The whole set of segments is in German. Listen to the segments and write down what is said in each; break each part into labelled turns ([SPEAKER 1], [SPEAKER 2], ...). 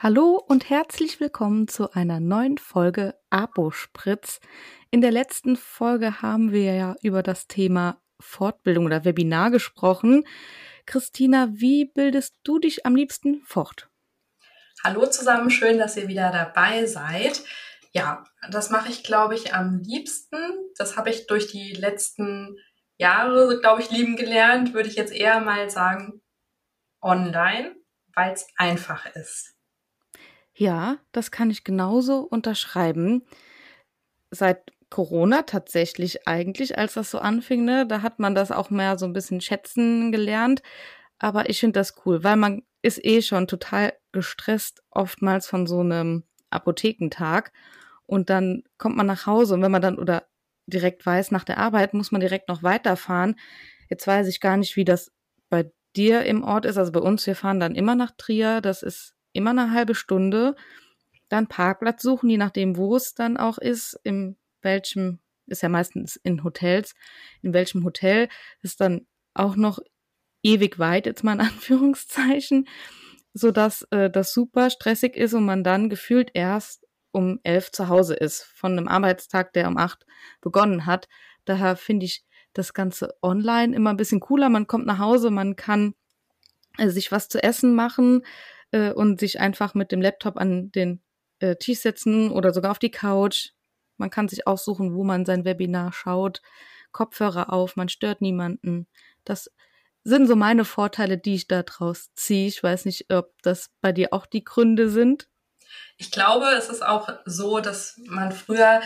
[SPEAKER 1] Hallo und herzlich willkommen zu einer neuen Folge Abo-Spritz. In der letzten Folge haben wir ja über das Thema Fortbildung oder Webinar gesprochen. Christina, wie bildest du dich am liebsten fort?
[SPEAKER 2] Hallo zusammen, schön, dass ihr wieder dabei seid. Ja, das mache ich, glaube ich, am liebsten. Das habe ich durch die letzten Jahre, glaube ich, lieben gelernt, würde ich jetzt eher mal sagen, online, weil es einfach ist.
[SPEAKER 1] Ja, das kann ich genauso unterschreiben. Seit Corona tatsächlich eigentlich, als das so anfing, ne, da hat man das auch mehr so ein bisschen schätzen gelernt. Aber ich finde das cool, weil man ist eh schon total gestresst oftmals von so einem Apothekentag. Und dann kommt man nach Hause und wenn man dann oder direkt weiß, nach der Arbeit muss man direkt noch weiterfahren. Jetzt weiß ich gar nicht, wie das bei dir im Ort ist. Also bei uns, wir fahren dann immer nach Trier. Das ist immer eine halbe Stunde dann Parkplatz suchen, je nachdem, wo es dann auch ist, in welchem, ist ja meistens in Hotels, in welchem Hotel, ist dann auch noch ewig weit, jetzt mal in Anführungszeichen, so dass äh, das super stressig ist und man dann gefühlt erst um elf zu Hause ist, von einem Arbeitstag, der um acht begonnen hat. Daher finde ich das Ganze online immer ein bisschen cooler. Man kommt nach Hause, man kann äh, sich was zu essen machen, äh, und sich einfach mit dem Laptop an den äh, Tisch setzen oder sogar auf die Couch. Man kann sich aussuchen, wo man sein Webinar schaut. Kopfhörer auf, man stört niemanden. Das sind so meine Vorteile, die ich da draus ziehe. Ich weiß nicht, ob das bei dir auch die Gründe sind.
[SPEAKER 2] Ich glaube, es ist auch so, dass man früher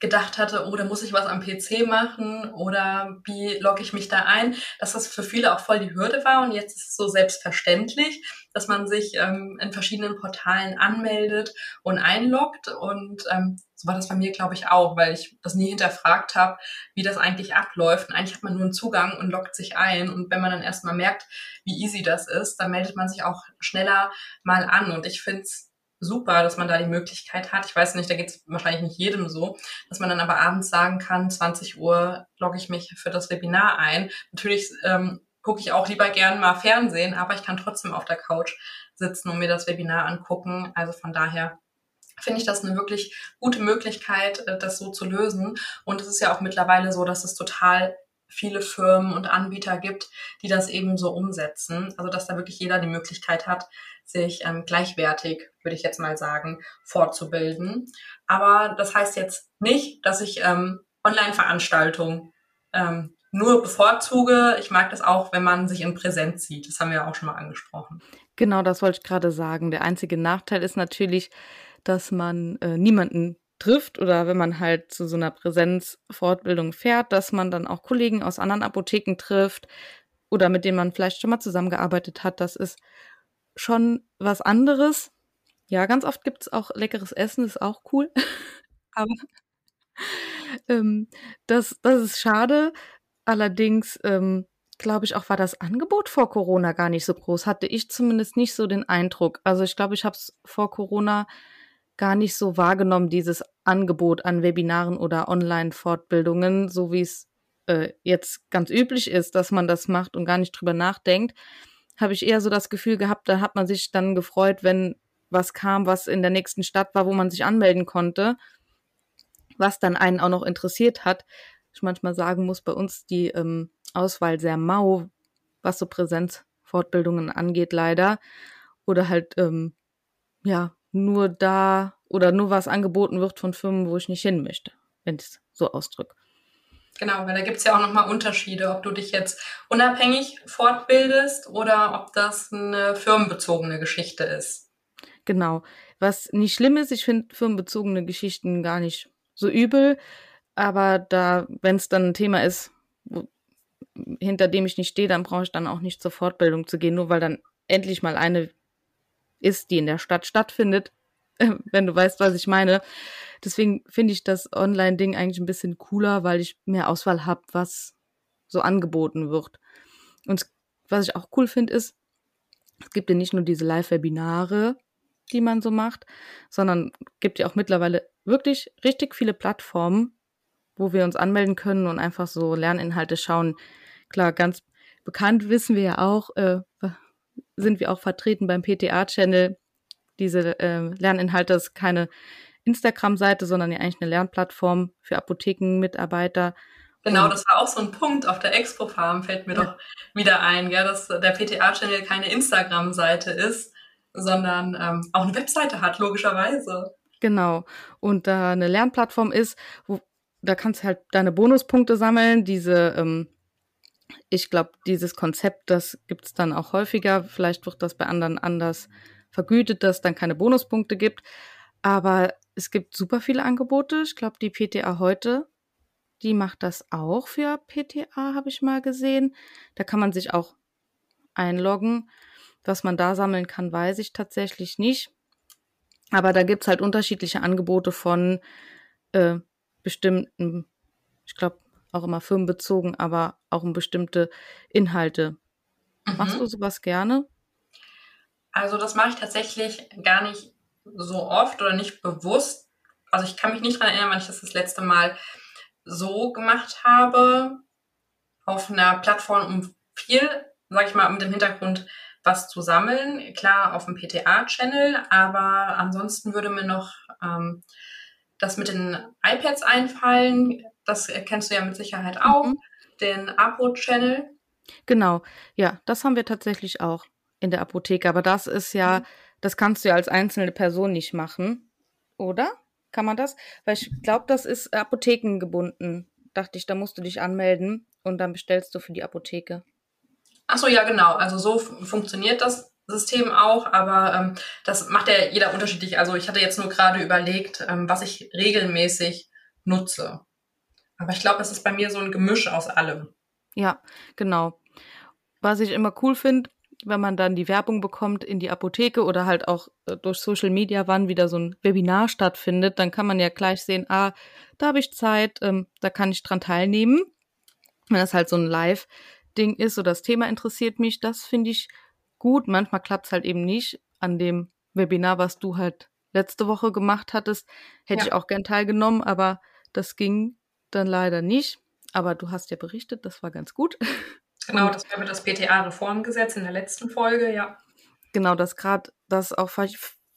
[SPEAKER 2] gedacht hatte, oh, da muss ich was am PC machen oder wie logge ich mich da ein, dass das für viele auch voll die Hürde war und jetzt ist es so selbstverständlich, dass man sich ähm, in verschiedenen Portalen anmeldet und einloggt und ähm, so war das bei mir, glaube ich, auch, weil ich das nie hinterfragt habe, wie das eigentlich abläuft. Und eigentlich hat man nur einen Zugang und loggt sich ein. Und wenn man dann erstmal merkt, wie easy das ist, dann meldet man sich auch schneller mal an. Und ich finde es super, dass man da die Möglichkeit hat. Ich weiß nicht, da geht es wahrscheinlich nicht jedem so, dass man dann aber abends sagen kann, 20 Uhr logge ich mich für das Webinar ein. Natürlich ähm, gucke ich auch lieber gern mal Fernsehen, aber ich kann trotzdem auf der Couch sitzen und mir das Webinar angucken. Also von daher finde ich das eine wirklich gute Möglichkeit, äh, das so zu lösen. Und es ist ja auch mittlerweile so, dass es total viele Firmen und Anbieter gibt, die das eben so umsetzen. Also dass da wirklich jeder die Möglichkeit hat, sich ähm, gleichwertig, würde ich jetzt mal sagen, fortzubilden. Aber das heißt jetzt nicht, dass ich ähm, Online-Veranstaltungen ähm, nur bevorzuge. Ich mag das auch, wenn man sich in Präsenz sieht. Das haben wir ja auch schon mal angesprochen.
[SPEAKER 1] Genau, das wollte ich gerade sagen. Der einzige Nachteil ist natürlich, dass man äh, niemanden trifft oder wenn man halt zu so einer Präsenzfortbildung fährt, dass man dann auch Kollegen aus anderen Apotheken trifft oder mit denen man vielleicht schon mal zusammengearbeitet hat. Das ist schon was anderes. Ja, ganz oft gibt es auch leckeres Essen, ist auch cool. Aber ähm, das, das ist schade. Allerdings ähm, glaube ich auch, war das Angebot vor Corona gar nicht so groß. Hatte ich zumindest nicht so den Eindruck. Also ich glaube, ich habe es vor Corona gar nicht so wahrgenommen, dieses Angebot an Webinaren oder Online-Fortbildungen, so wie es äh, jetzt ganz üblich ist, dass man das macht und gar nicht drüber nachdenkt, habe ich eher so das Gefühl gehabt, da hat man sich dann gefreut, wenn was kam, was in der nächsten Stadt war, wo man sich anmelden konnte, was dann einen auch noch interessiert hat. Ich manchmal sagen muss, bei uns die ähm, Auswahl sehr mau, was so Präsenzfortbildungen angeht, leider. Oder halt, ähm, ja, nur da oder nur was angeboten wird von Firmen, wo ich nicht hin möchte, wenn ich es so ausdrücke.
[SPEAKER 2] Genau, weil da gibt es ja auch nochmal Unterschiede, ob du dich jetzt unabhängig fortbildest oder ob das eine firmenbezogene Geschichte ist.
[SPEAKER 1] Genau. Was nicht schlimm ist, ich finde firmenbezogene Geschichten gar nicht so übel, aber da, wenn es dann ein Thema ist, wo, hinter dem ich nicht stehe, dann brauche ich dann auch nicht zur Fortbildung zu gehen, nur weil dann endlich mal eine ist, die in der Stadt stattfindet, wenn du weißt, was ich meine. Deswegen finde ich das Online-Ding eigentlich ein bisschen cooler, weil ich mehr Auswahl habe, was so angeboten wird. Und was ich auch cool finde, ist, es gibt ja nicht nur diese Live-Webinare, die man so macht, sondern gibt ja auch mittlerweile wirklich richtig viele Plattformen, wo wir uns anmelden können und einfach so Lerninhalte schauen. Klar, ganz bekannt wissen wir ja auch, äh, sind wir auch vertreten beim PTA-Channel, diese äh, Lerninhalte ist keine Instagram-Seite, sondern ja eigentlich eine Lernplattform für Apothekenmitarbeiter.
[SPEAKER 2] Genau, das war auch so ein Punkt auf der Expo-Farm, fällt mir ja. doch wieder ein, ja, dass der PTA-Channel keine Instagram-Seite ist, sondern ähm, auch eine Webseite hat, logischerweise.
[SPEAKER 1] Genau. Und da eine Lernplattform ist, wo da kannst du halt deine Bonuspunkte sammeln. Diese, ähm, ich glaube, dieses Konzept, das gibt es dann auch häufiger. Vielleicht wird das bei anderen anders vergütet, dass es dann keine Bonuspunkte gibt. Aber es gibt super viele Angebote. Ich glaube, die PTA heute, die macht das auch für PTA, habe ich mal gesehen. Da kann man sich auch einloggen. Was man da sammeln kann, weiß ich tatsächlich nicht. Aber da gibt's halt unterschiedliche Angebote von äh, bestimmten, ich glaube auch immer firmenbezogen, aber auch um bestimmte Inhalte. Mhm. Machst du sowas gerne?
[SPEAKER 2] Also das mache ich tatsächlich gar nicht so oft oder nicht bewusst. Also ich kann mich nicht daran erinnern, wann ich das das letzte Mal so gemacht habe. Auf einer Plattform, um viel, sag ich mal, mit dem Hintergrund was zu sammeln. Klar, auf dem PTA-Channel, aber ansonsten würde mir noch ähm, das mit den iPads einfallen. Das kennst du ja mit Sicherheit auch. Mhm. Den Apo-Channel.
[SPEAKER 1] Genau, ja, das haben wir tatsächlich auch in der Apotheke. Aber das ist ja, mhm. das kannst du ja als einzelne Person nicht machen, oder? Kann man das? Weil ich glaube, das ist apothekengebunden. Dachte ich, da musst du dich anmelden und dann bestellst du für die Apotheke.
[SPEAKER 2] Ach so, ja, genau. Also so funktioniert das System auch, aber ähm, das macht ja jeder unterschiedlich. Also ich hatte jetzt nur gerade überlegt, ähm, was ich regelmäßig nutze. Aber ich glaube, es ist bei mir so ein Gemisch aus allem.
[SPEAKER 1] Ja, genau. Was ich immer cool finde, wenn man dann die Werbung bekommt in die Apotheke oder halt auch äh, durch Social Media, wann wieder so ein Webinar stattfindet, dann kann man ja gleich sehen, ah, da habe ich Zeit, ähm, da kann ich dran teilnehmen. Wenn das halt so ein Live-Ding ist oder das Thema interessiert mich, das finde ich gut. Manchmal klappt es halt eben nicht. An dem Webinar, was du halt letzte Woche gemacht hattest, hätte ja. ich auch gern teilgenommen, aber das ging dann leider nicht. Aber du hast ja berichtet, das war ganz gut.
[SPEAKER 2] Genau, das war das PTA-Reformgesetz in der letzten Folge, ja.
[SPEAKER 1] Genau, dass gerade das auch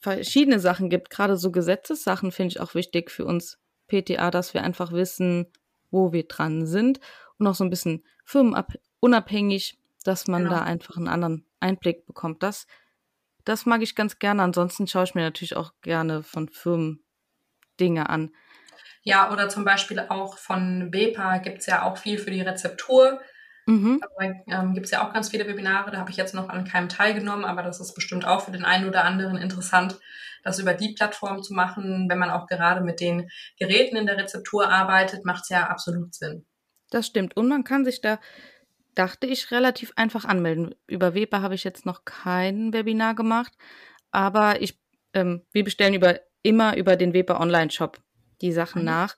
[SPEAKER 1] verschiedene Sachen gibt. Gerade so Gesetzessachen finde ich auch wichtig für uns PTA, dass wir einfach wissen, wo wir dran sind und auch so ein bisschen firmenunabhängig, dass man genau. da einfach einen anderen Einblick bekommt. Das, das mag ich ganz gerne. Ansonsten schaue ich mir natürlich auch gerne von Firmen Dinge an.
[SPEAKER 2] Ja, oder zum Beispiel auch von BEPA gibt es ja auch viel für die Rezeptur. Mhm. Da ähm, gibt es ja auch ganz viele Webinare, da habe ich jetzt noch an keinem teilgenommen, aber das ist bestimmt auch für den einen oder anderen interessant, das über die Plattform zu machen. Wenn man auch gerade mit den Geräten in der Rezeptur arbeitet, macht es ja absolut Sinn.
[SPEAKER 1] Das stimmt. Und man kann sich da, dachte ich, relativ einfach anmelden. Über Weber habe ich jetzt noch kein Webinar gemacht, aber ich, ähm, wir bestellen über, immer über den Weber Online-Shop die Sachen mhm. nach.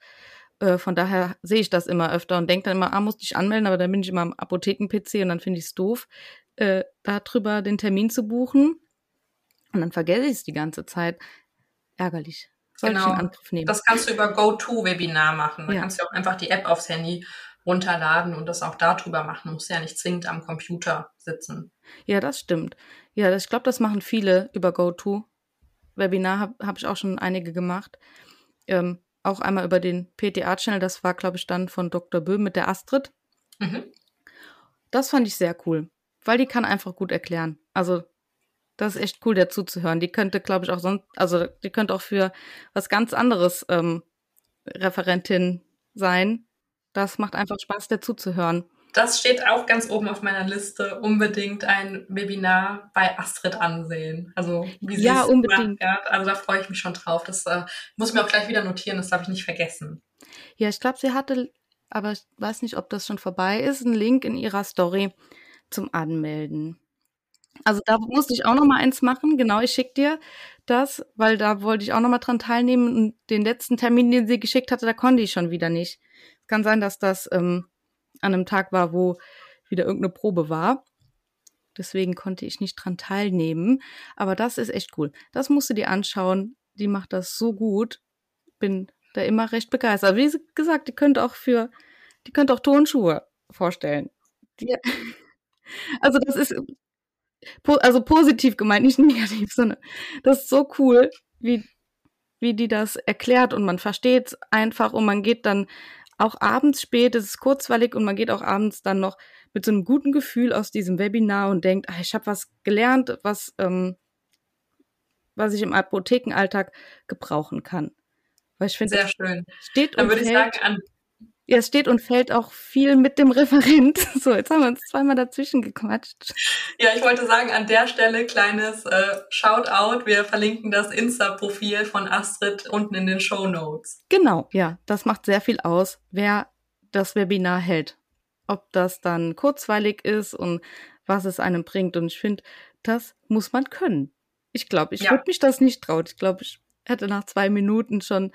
[SPEAKER 1] Äh, von daher sehe ich das immer öfter und denke dann immer, ah, musste ich anmelden, aber dann bin ich immer am Apotheken-PC und dann finde ich es doof, äh, darüber den Termin zu buchen. Und dann vergesse ich es die ganze Zeit. Ärgerlich.
[SPEAKER 2] Soll genau. ich in Angriff nehmen. Das kannst du über GoTo-Webinar machen. Da ja. kannst du auch einfach die App aufs Handy runterladen und das auch darüber machen. Du musst ja nicht zwingend am Computer sitzen.
[SPEAKER 1] Ja, das stimmt. Ja, das, ich glaube, das machen viele über GoTo. Webinar habe hab ich auch schon einige gemacht. Ähm, auch einmal über den PTA-Channel, das war, glaube ich, dann von Dr. Böhm mit der Astrid. Mhm. Das fand ich sehr cool, weil die kann einfach gut erklären. Also, das ist echt cool, der zuzuhören. Die könnte, glaube ich, auch sonst, also die könnte auch für was ganz anderes ähm, Referentin sein. Das macht einfach Spaß, der zuzuhören
[SPEAKER 2] das steht auch ganz oben auf meiner Liste. Unbedingt ein Webinar bei Astrid ansehen. Also wie sie ja, es unbedingt. Macht, Also da freue ich mich schon drauf. Das äh, muss ich mir auch gleich wieder notieren. Das darf ich nicht vergessen.
[SPEAKER 1] Ja, ich glaube, sie hatte, aber ich weiß nicht, ob das schon vorbei ist, einen Link in ihrer Story zum Anmelden. Also da musste ich auch noch mal eins machen. Genau, ich schicke dir das, weil da wollte ich auch noch mal dran teilnehmen. Und den letzten Termin, den sie geschickt hatte, da konnte ich schon wieder nicht. Kann sein, dass das ähm, an einem Tag war, wo wieder irgendeine Probe war. Deswegen konnte ich nicht dran teilnehmen. Aber das ist echt cool. Das musst du dir anschauen. Die macht das so gut. Bin da immer recht begeistert. Wie gesagt, die könnte auch für, die könnte auch Tonschuhe vorstellen. Die, also das ist, also positiv gemeint, nicht negativ, sondern das ist so cool, wie, wie die das erklärt und man versteht es einfach und man geht dann auch abends spät, es ist kurzweilig und man geht auch abends dann noch mit so einem guten Gefühl aus diesem Webinar und denkt, ach, ich habe was gelernt, was, ähm, was ich im Apothekenalltag gebrauchen kann.
[SPEAKER 2] Weil ich finde, sehr schön.
[SPEAKER 1] Steht dann würde ich sagen, an ja, es steht und fällt auch viel mit dem Referent. So, jetzt haben wir uns zweimal dazwischen gequatscht.
[SPEAKER 2] Ja, ich wollte sagen, an der Stelle kleines äh, Shoutout. Wir verlinken das Insta-Profil von Astrid unten in den Show Notes.
[SPEAKER 1] Genau, ja, das macht sehr viel aus, wer das Webinar hält. Ob das dann kurzweilig ist und was es einem bringt. Und ich finde, das muss man können. Ich glaube, ich ja. würde mich das nicht trauen. Ich glaube, ich hätte nach zwei Minuten schon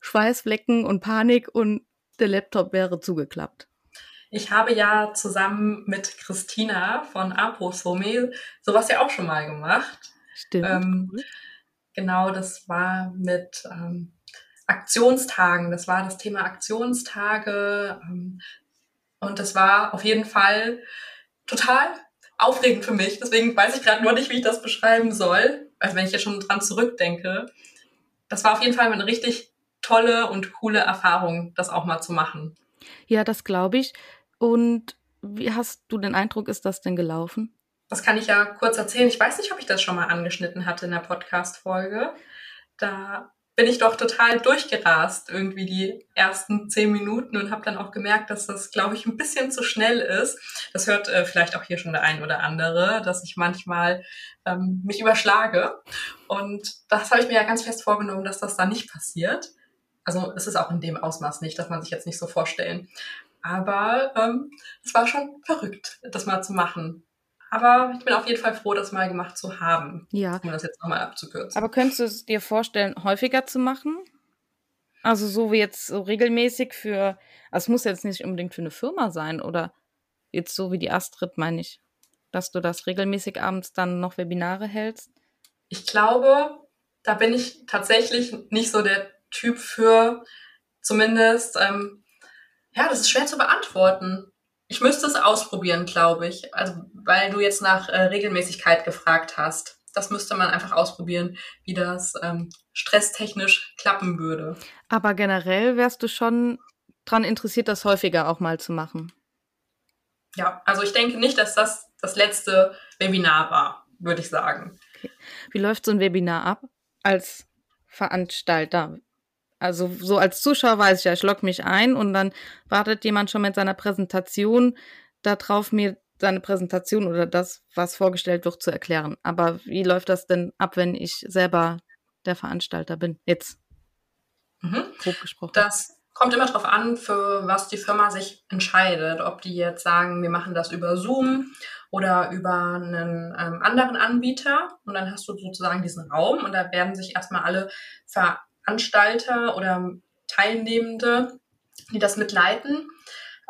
[SPEAKER 1] Schweißflecken und Panik und der Laptop wäre zugeklappt.
[SPEAKER 2] Ich habe ja zusammen mit Christina von Aposome sowas ja auch schon mal gemacht.
[SPEAKER 1] Stimmt. Ähm,
[SPEAKER 2] genau, das war mit ähm, Aktionstagen. Das war das Thema Aktionstage. Ähm, und das war auf jeden Fall total aufregend für mich. Deswegen weiß ich gerade nur nicht, wie ich das beschreiben soll. Also wenn ich jetzt schon dran zurückdenke. Das war auf jeden Fall eine richtig tolle und coole Erfahrung, das auch mal zu machen.
[SPEAKER 1] Ja, das glaube ich. Und wie hast du den Eindruck, ist das denn gelaufen?
[SPEAKER 2] Das kann ich ja kurz erzählen. Ich weiß nicht, ob ich das schon mal angeschnitten hatte in der Podcast-Folge. Da bin ich doch total durchgerast, irgendwie die ersten zehn Minuten und habe dann auch gemerkt, dass das, glaube ich, ein bisschen zu schnell ist. Das hört äh, vielleicht auch hier schon der ein oder andere, dass ich manchmal ähm, mich überschlage. Und das habe ich mir ja ganz fest vorgenommen, dass das da nicht passiert. Also es ist auch in dem Ausmaß nicht, dass man sich jetzt nicht so vorstellen. Aber ähm, es war schon verrückt, das mal zu machen. Aber ich bin auf jeden Fall froh, das mal gemacht zu haben.
[SPEAKER 1] Ja.
[SPEAKER 2] Um das jetzt nochmal abzukürzen.
[SPEAKER 1] Aber könntest du es dir vorstellen, häufiger zu machen? Also so wie jetzt so regelmäßig für, also es muss jetzt nicht unbedingt für eine Firma sein oder jetzt so wie die Astrid, meine ich, dass du das regelmäßig abends dann noch Webinare hältst?
[SPEAKER 2] Ich glaube, da bin ich tatsächlich nicht so der Typ für zumindest, ähm, ja, das ist schwer zu beantworten. Ich müsste es ausprobieren, glaube ich. Also, weil du jetzt nach äh, Regelmäßigkeit gefragt hast. Das müsste man einfach ausprobieren, wie das ähm, stresstechnisch klappen würde.
[SPEAKER 1] Aber generell wärst du schon dran interessiert, das häufiger auch mal zu machen.
[SPEAKER 2] Ja, also ich denke nicht, dass das das letzte Webinar war, würde ich sagen.
[SPEAKER 1] Okay. Wie läuft so ein Webinar ab als Veranstalter? Also so als Zuschauer weiß ich ja, ich logge mich ein und dann wartet jemand schon mit seiner Präsentation darauf, mir seine Präsentation oder das, was vorgestellt wird, zu erklären. Aber wie läuft das denn ab, wenn ich selber der Veranstalter bin? Jetzt.
[SPEAKER 2] Mhm. Grob gesprochen. Das kommt immer darauf an, für was die Firma sich entscheidet. Ob die jetzt sagen, wir machen das über Zoom oder über einen ähm, anderen Anbieter. Und dann hast du sozusagen diesen Raum und da werden sich erstmal alle ver Veranstalter oder Teilnehmende, die das mitleiten,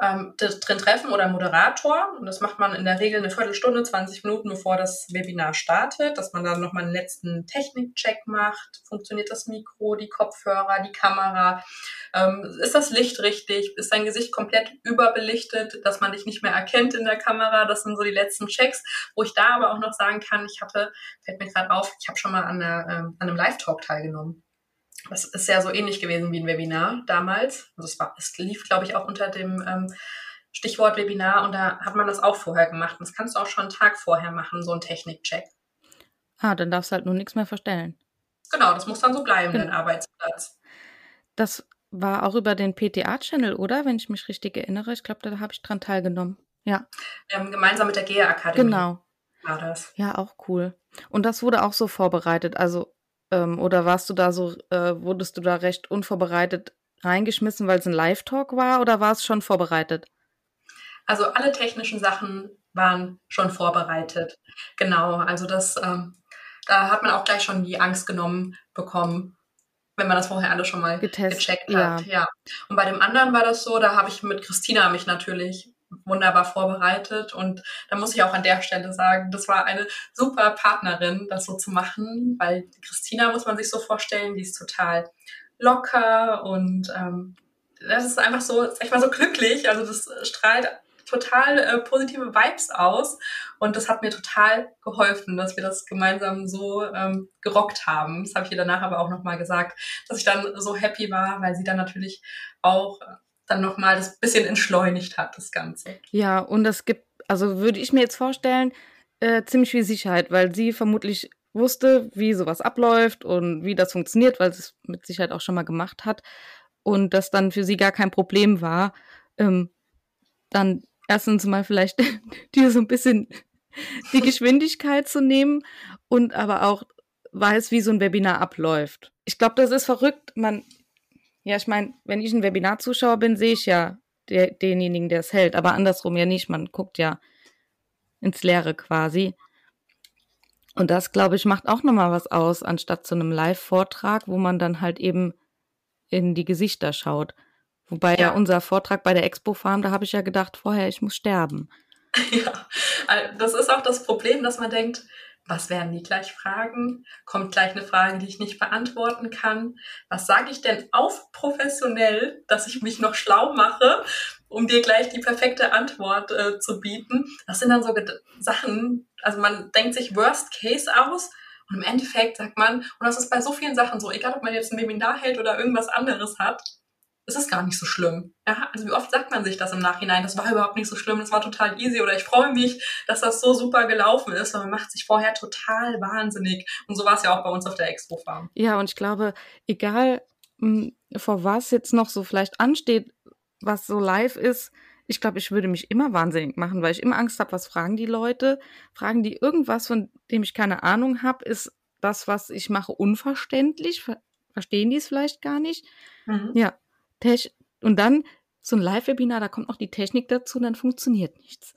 [SPEAKER 2] ähm, drin treffen oder Moderator. Und das macht man in der Regel eine Viertelstunde, 20 Minuten, bevor das Webinar startet, dass man dann nochmal einen letzten Technikcheck macht. Funktioniert das Mikro, die Kopfhörer, die Kamera? Ähm, ist das Licht richtig? Ist dein Gesicht komplett überbelichtet, dass man dich nicht mehr erkennt in der Kamera? Das sind so die letzten Checks, wo ich da aber auch noch sagen kann, ich hatte, fällt mir gerade auf, ich habe schon mal an, der, ähm, an einem Live-Talk teilgenommen. Das ist ja so ähnlich gewesen wie ein Webinar damals. Also es, war, es lief, glaube ich, auch unter dem ähm, Stichwort Webinar und da hat man das auch vorher gemacht. Und das kannst du auch schon einen Tag vorher machen, so ein Technikcheck.
[SPEAKER 1] Ah, dann darfst du halt nur nichts mehr verstellen.
[SPEAKER 2] Genau, das muss dann so bleiben, genau. dein Arbeitsplatz.
[SPEAKER 1] Das war auch über den PTA-Channel, oder? Wenn ich mich richtig erinnere. Ich glaube, da habe ich dran teilgenommen. Ja.
[SPEAKER 2] Ähm, gemeinsam mit der GEA-Akademie.
[SPEAKER 1] Genau.
[SPEAKER 2] War das.
[SPEAKER 1] Ja, auch cool. Und das wurde auch so vorbereitet. Also ähm, oder warst du da so, äh, wurdest du da recht unvorbereitet reingeschmissen, weil es ein Live-Talk war oder war es schon vorbereitet?
[SPEAKER 2] Also alle technischen Sachen waren schon vorbereitet. Genau, also das, ähm, da hat man auch gleich schon die Angst genommen bekommen, wenn man das vorher alles schon mal Getest, gecheckt hat. Ja. ja. Und bei dem anderen war das so, da habe ich mit Christina mich natürlich wunderbar vorbereitet. Und da muss ich auch an der Stelle sagen, das war eine super Partnerin, das so zu machen, weil Christina muss man sich so vorstellen, die ist total locker und ähm, das ist einfach so, ich mal, so glücklich. Also das strahlt total äh, positive Vibes aus. Und das hat mir total geholfen, dass wir das gemeinsam so ähm, gerockt haben. Das habe ich ihr danach aber auch nochmal gesagt, dass ich dann so happy war, weil sie dann natürlich auch dann nochmal das bisschen entschleunigt hat, das Ganze.
[SPEAKER 1] Ja, und das gibt, also würde ich mir jetzt vorstellen, äh, ziemlich viel Sicherheit, weil sie vermutlich wusste, wie sowas abläuft und wie das funktioniert, weil sie es mit Sicherheit auch schon mal gemacht hat und das dann für sie gar kein Problem war, ähm, dann erstens mal vielleicht dir so ein bisschen die Geschwindigkeit zu nehmen und aber auch weiß, wie so ein Webinar abläuft. Ich glaube, das ist verrückt. Man, ja, ich meine, wenn ich ein Webinar-Zuschauer bin, sehe ich ja der, denjenigen, der es hält, aber andersrum ja nicht. Man guckt ja ins Leere quasi. Und das, glaube ich, macht auch nochmal was aus, anstatt zu einem Live-Vortrag, wo man dann halt eben in die Gesichter schaut. Wobei ja, ja unser Vortrag bei der Expo Farm, da habe ich ja gedacht, vorher, ich muss sterben.
[SPEAKER 2] Ja, das ist auch das Problem, dass man denkt, was werden die gleich fragen? Kommt gleich eine Frage, die ich nicht beantworten kann? Was sage ich denn auf professionell, dass ich mich noch schlau mache, um dir gleich die perfekte Antwort äh, zu bieten? Das sind dann so Sachen, also man denkt sich Worst Case aus und im Endeffekt sagt man, und das ist bei so vielen Sachen so, egal ob man jetzt ein Webinar hält oder irgendwas anderes hat, es ist gar nicht so schlimm. Ja, also wie oft sagt man sich das im Nachhinein, das war überhaupt nicht so schlimm, das war total easy oder ich freue mich, dass das so super gelaufen ist, weil man macht sich vorher total wahnsinnig. Und so war es ja auch bei uns auf der Expo Farm.
[SPEAKER 1] Ja, und ich glaube, egal hm, vor was jetzt noch so vielleicht ansteht, was so live ist, ich glaube, ich würde mich immer wahnsinnig machen, weil ich immer Angst habe, was fragen die Leute? Fragen die irgendwas, von dem ich keine Ahnung habe? Ist das, was ich mache, unverständlich? Verstehen die es vielleicht gar nicht? Mhm. Ja. Und dann so ein Live-Webinar, da kommt noch die Technik dazu dann funktioniert nichts.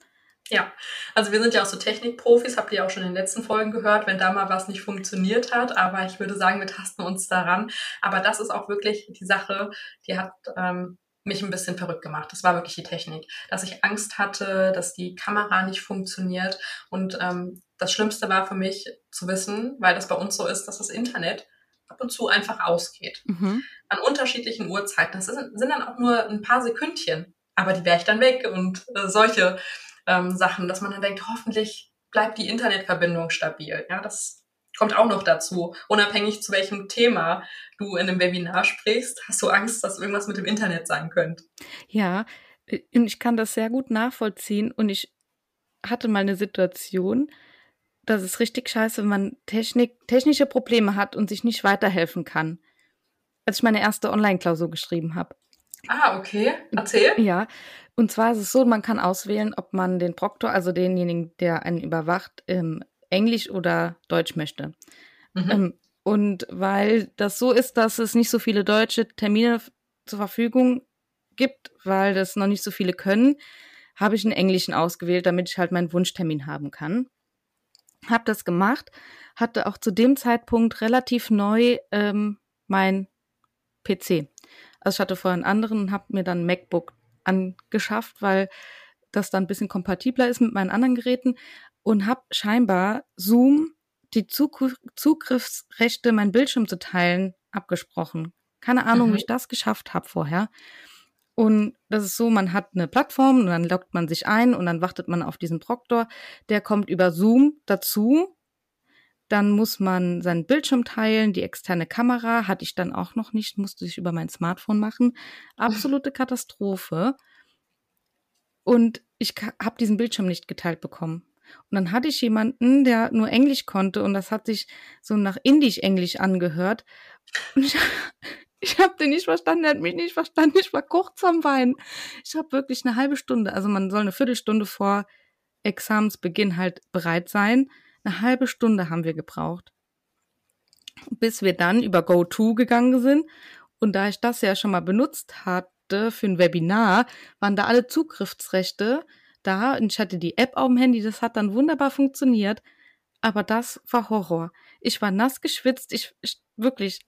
[SPEAKER 2] Ja, also wir sind ja auch so Technikprofis, habt ihr auch schon in den letzten Folgen gehört, wenn da mal was nicht funktioniert hat. Aber ich würde sagen, wir tasten uns daran. Aber das ist auch wirklich die Sache, die hat ähm, mich ein bisschen verrückt gemacht. Das war wirklich die Technik, dass ich Angst hatte, dass die Kamera nicht funktioniert. Und ähm, das Schlimmste war für mich zu wissen, weil das bei uns so ist, dass das Internet ab und zu einfach ausgeht. Mhm. An unterschiedlichen Uhrzeiten. Das sind, sind dann auch nur ein paar Sekündchen, aber die wäre ich dann weg. Und äh, solche ähm, Sachen, dass man dann denkt, hoffentlich bleibt die Internetverbindung stabil. Ja, das kommt auch noch dazu. Unabhängig zu welchem Thema du in einem Webinar sprichst, hast du Angst, dass irgendwas mit dem Internet sein könnte.
[SPEAKER 1] Ja, äh, ich kann das sehr gut nachvollziehen und ich hatte mal eine Situation, das ist richtig scheiße, wenn man Technik, technische Probleme hat und sich nicht weiterhelfen kann. Als ich meine erste Online-Klausur geschrieben habe.
[SPEAKER 2] Ah, okay. Erzähl.
[SPEAKER 1] Ja. Und zwar ist es so, man kann auswählen, ob man den Proktor, also denjenigen, der einen überwacht, ähm, Englisch oder Deutsch möchte. Mhm. Ähm, und weil das so ist, dass es nicht so viele deutsche Termine zur Verfügung gibt, weil das noch nicht so viele können, habe ich einen englischen ausgewählt, damit ich halt meinen Wunschtermin haben kann. Hab das gemacht, hatte auch zu dem Zeitpunkt relativ neu ähm, mein PC. Also ich hatte vorher einen anderen und habe mir dann ein MacBook angeschafft, weil das dann ein bisschen kompatibler ist mit meinen anderen Geräten und habe scheinbar Zoom die Zugriffsrechte, meinen Bildschirm zu teilen, abgesprochen. Keine Ahnung, mhm. wie ich das geschafft habe vorher. Und das ist so, man hat eine Plattform und dann loggt man sich ein und dann wartet man auf diesen Proktor. Der kommt über Zoom dazu. Dann muss man seinen Bildschirm teilen, die externe Kamera hatte ich dann auch noch nicht, musste ich über mein Smartphone machen. Absolute Katastrophe. Und ich habe diesen Bildschirm nicht geteilt bekommen. Und dann hatte ich jemanden, der nur Englisch konnte und das hat sich so nach Indisch-Englisch angehört. Und ich, ich habe den nicht verstanden, er hat mich nicht verstanden, ich war kurz am Weinen. Ich habe wirklich eine halbe Stunde, also man soll eine Viertelstunde vor Examensbeginn halt bereit sein. Eine halbe Stunde haben wir gebraucht, bis wir dann über GoTo gegangen sind. Und da ich das ja schon mal benutzt hatte für ein Webinar, waren da alle Zugriffsrechte da und ich hatte die App auf dem Handy, das hat dann wunderbar funktioniert. Aber das war Horror. Ich war nass geschwitzt, ich, ich wirklich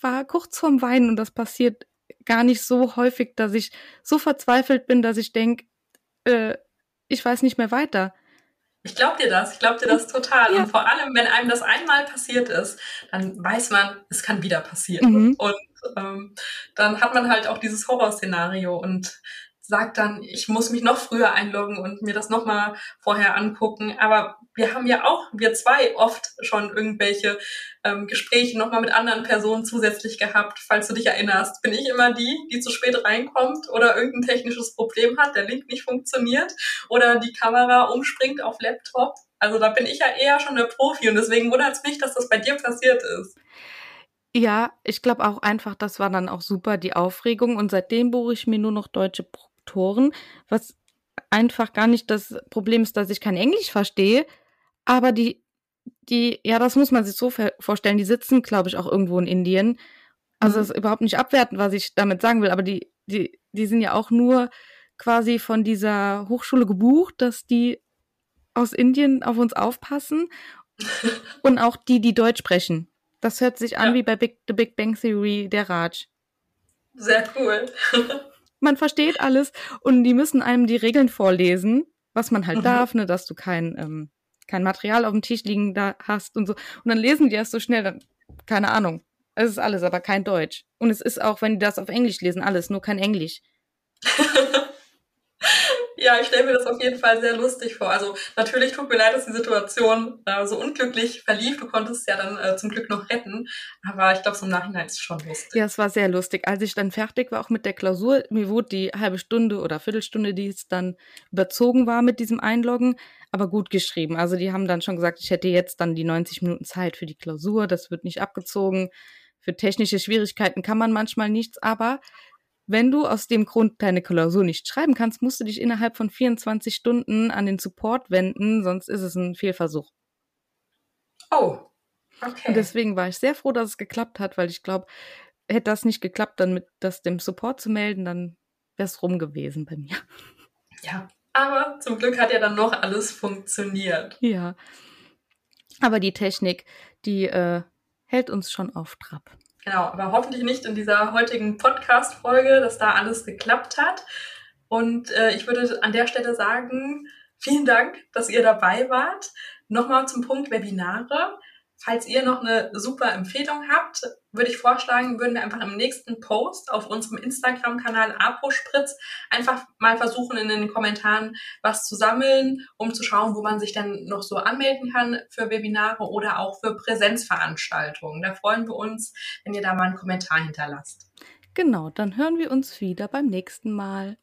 [SPEAKER 1] war kurz vorm Weinen und das passiert gar nicht so häufig, dass ich so verzweifelt bin, dass ich denke, äh, ich weiß nicht mehr weiter.
[SPEAKER 2] Ich glaube dir das, ich glaube dir das total. Ja. Und vor allem, wenn einem das einmal passiert ist, dann weiß man, es kann wieder passieren. Mhm. Und ähm, dann hat man halt auch dieses Horrorszenario. Und sagt dann, ich muss mich noch früher einloggen und mir das nochmal vorher angucken. Aber wir haben ja auch, wir zwei, oft schon irgendwelche ähm, Gespräche nochmal mit anderen Personen zusätzlich gehabt. Falls du dich erinnerst, bin ich immer die, die zu spät reinkommt oder irgendein technisches Problem hat, der Link nicht funktioniert oder die Kamera umspringt auf Laptop. Also da bin ich ja eher schon der Profi und deswegen wundert es mich, dass das bei dir passiert ist.
[SPEAKER 1] Ja, ich glaube auch einfach, das war dann auch super, die Aufregung. Und seitdem buche ich mir nur noch deutsche Doktoren, was einfach gar nicht das Problem ist, dass ich kein Englisch verstehe, aber die, die, ja, das muss man sich so vorstellen, die sitzen, glaube ich, auch irgendwo in Indien. Also mhm. ist überhaupt nicht abwertend, was ich damit sagen will, aber die, die, die sind ja auch nur quasi von dieser Hochschule gebucht, dass die aus Indien auf uns aufpassen und auch die, die Deutsch sprechen. Das hört sich an ja. wie bei Big, The Big Bang Theory, der Raj.
[SPEAKER 2] Sehr cool.
[SPEAKER 1] man versteht alles und die müssen einem die Regeln vorlesen, was man halt mhm. darf, ne, dass du kein, ähm, kein Material auf dem Tisch liegen da hast und so. Und dann lesen die erst so schnell, dann, keine Ahnung. Es ist alles, aber kein Deutsch. Und es ist auch, wenn die das auf Englisch lesen, alles, nur kein Englisch.
[SPEAKER 2] Ja, ich stelle mir das auf jeden Fall sehr lustig vor. Also natürlich tut mir leid, dass die Situation äh, so unglücklich verlief. Du konntest ja dann äh, zum Glück noch retten. Aber ich glaube, so im Nachhinein ist es schon lustig.
[SPEAKER 1] Ja, es war sehr lustig. Als ich dann fertig war, auch mit der Klausur, mir wurde die halbe Stunde oder Viertelstunde, die es dann überzogen war mit diesem Einloggen, aber gut geschrieben. Also die haben dann schon gesagt, ich hätte jetzt dann die 90 Minuten Zeit für die Klausur. Das wird nicht abgezogen. Für technische Schwierigkeiten kann man manchmal nichts, aber wenn du aus dem Grund deine Klausur nicht schreiben kannst, musst du dich innerhalb von 24 Stunden an den Support wenden, sonst ist es ein Fehlversuch.
[SPEAKER 2] Oh, okay.
[SPEAKER 1] Und deswegen war ich sehr froh, dass es geklappt hat, weil ich glaube, hätte das nicht geklappt, dann mit das dem Support zu melden, dann wäre es rum gewesen bei mir.
[SPEAKER 2] Ja, aber zum Glück hat ja dann noch alles funktioniert.
[SPEAKER 1] Ja. Aber die Technik, die äh, hält uns schon auf Trab.
[SPEAKER 2] Genau, aber hoffentlich nicht in dieser heutigen Podcast-Folge, dass da alles geklappt hat. Und äh, ich würde an der Stelle sagen, vielen Dank, dass ihr dabei wart. Nochmal zum Punkt Webinare. Falls ihr noch eine super Empfehlung habt, würde ich vorschlagen, würden wir einfach im nächsten Post auf unserem Instagram-Kanal Apospritz einfach mal versuchen, in den Kommentaren was zu sammeln, um zu schauen, wo man sich dann noch so anmelden kann für Webinare oder auch für Präsenzveranstaltungen. Da freuen wir uns, wenn ihr da mal einen Kommentar hinterlasst.
[SPEAKER 1] Genau, dann hören wir uns wieder beim nächsten Mal.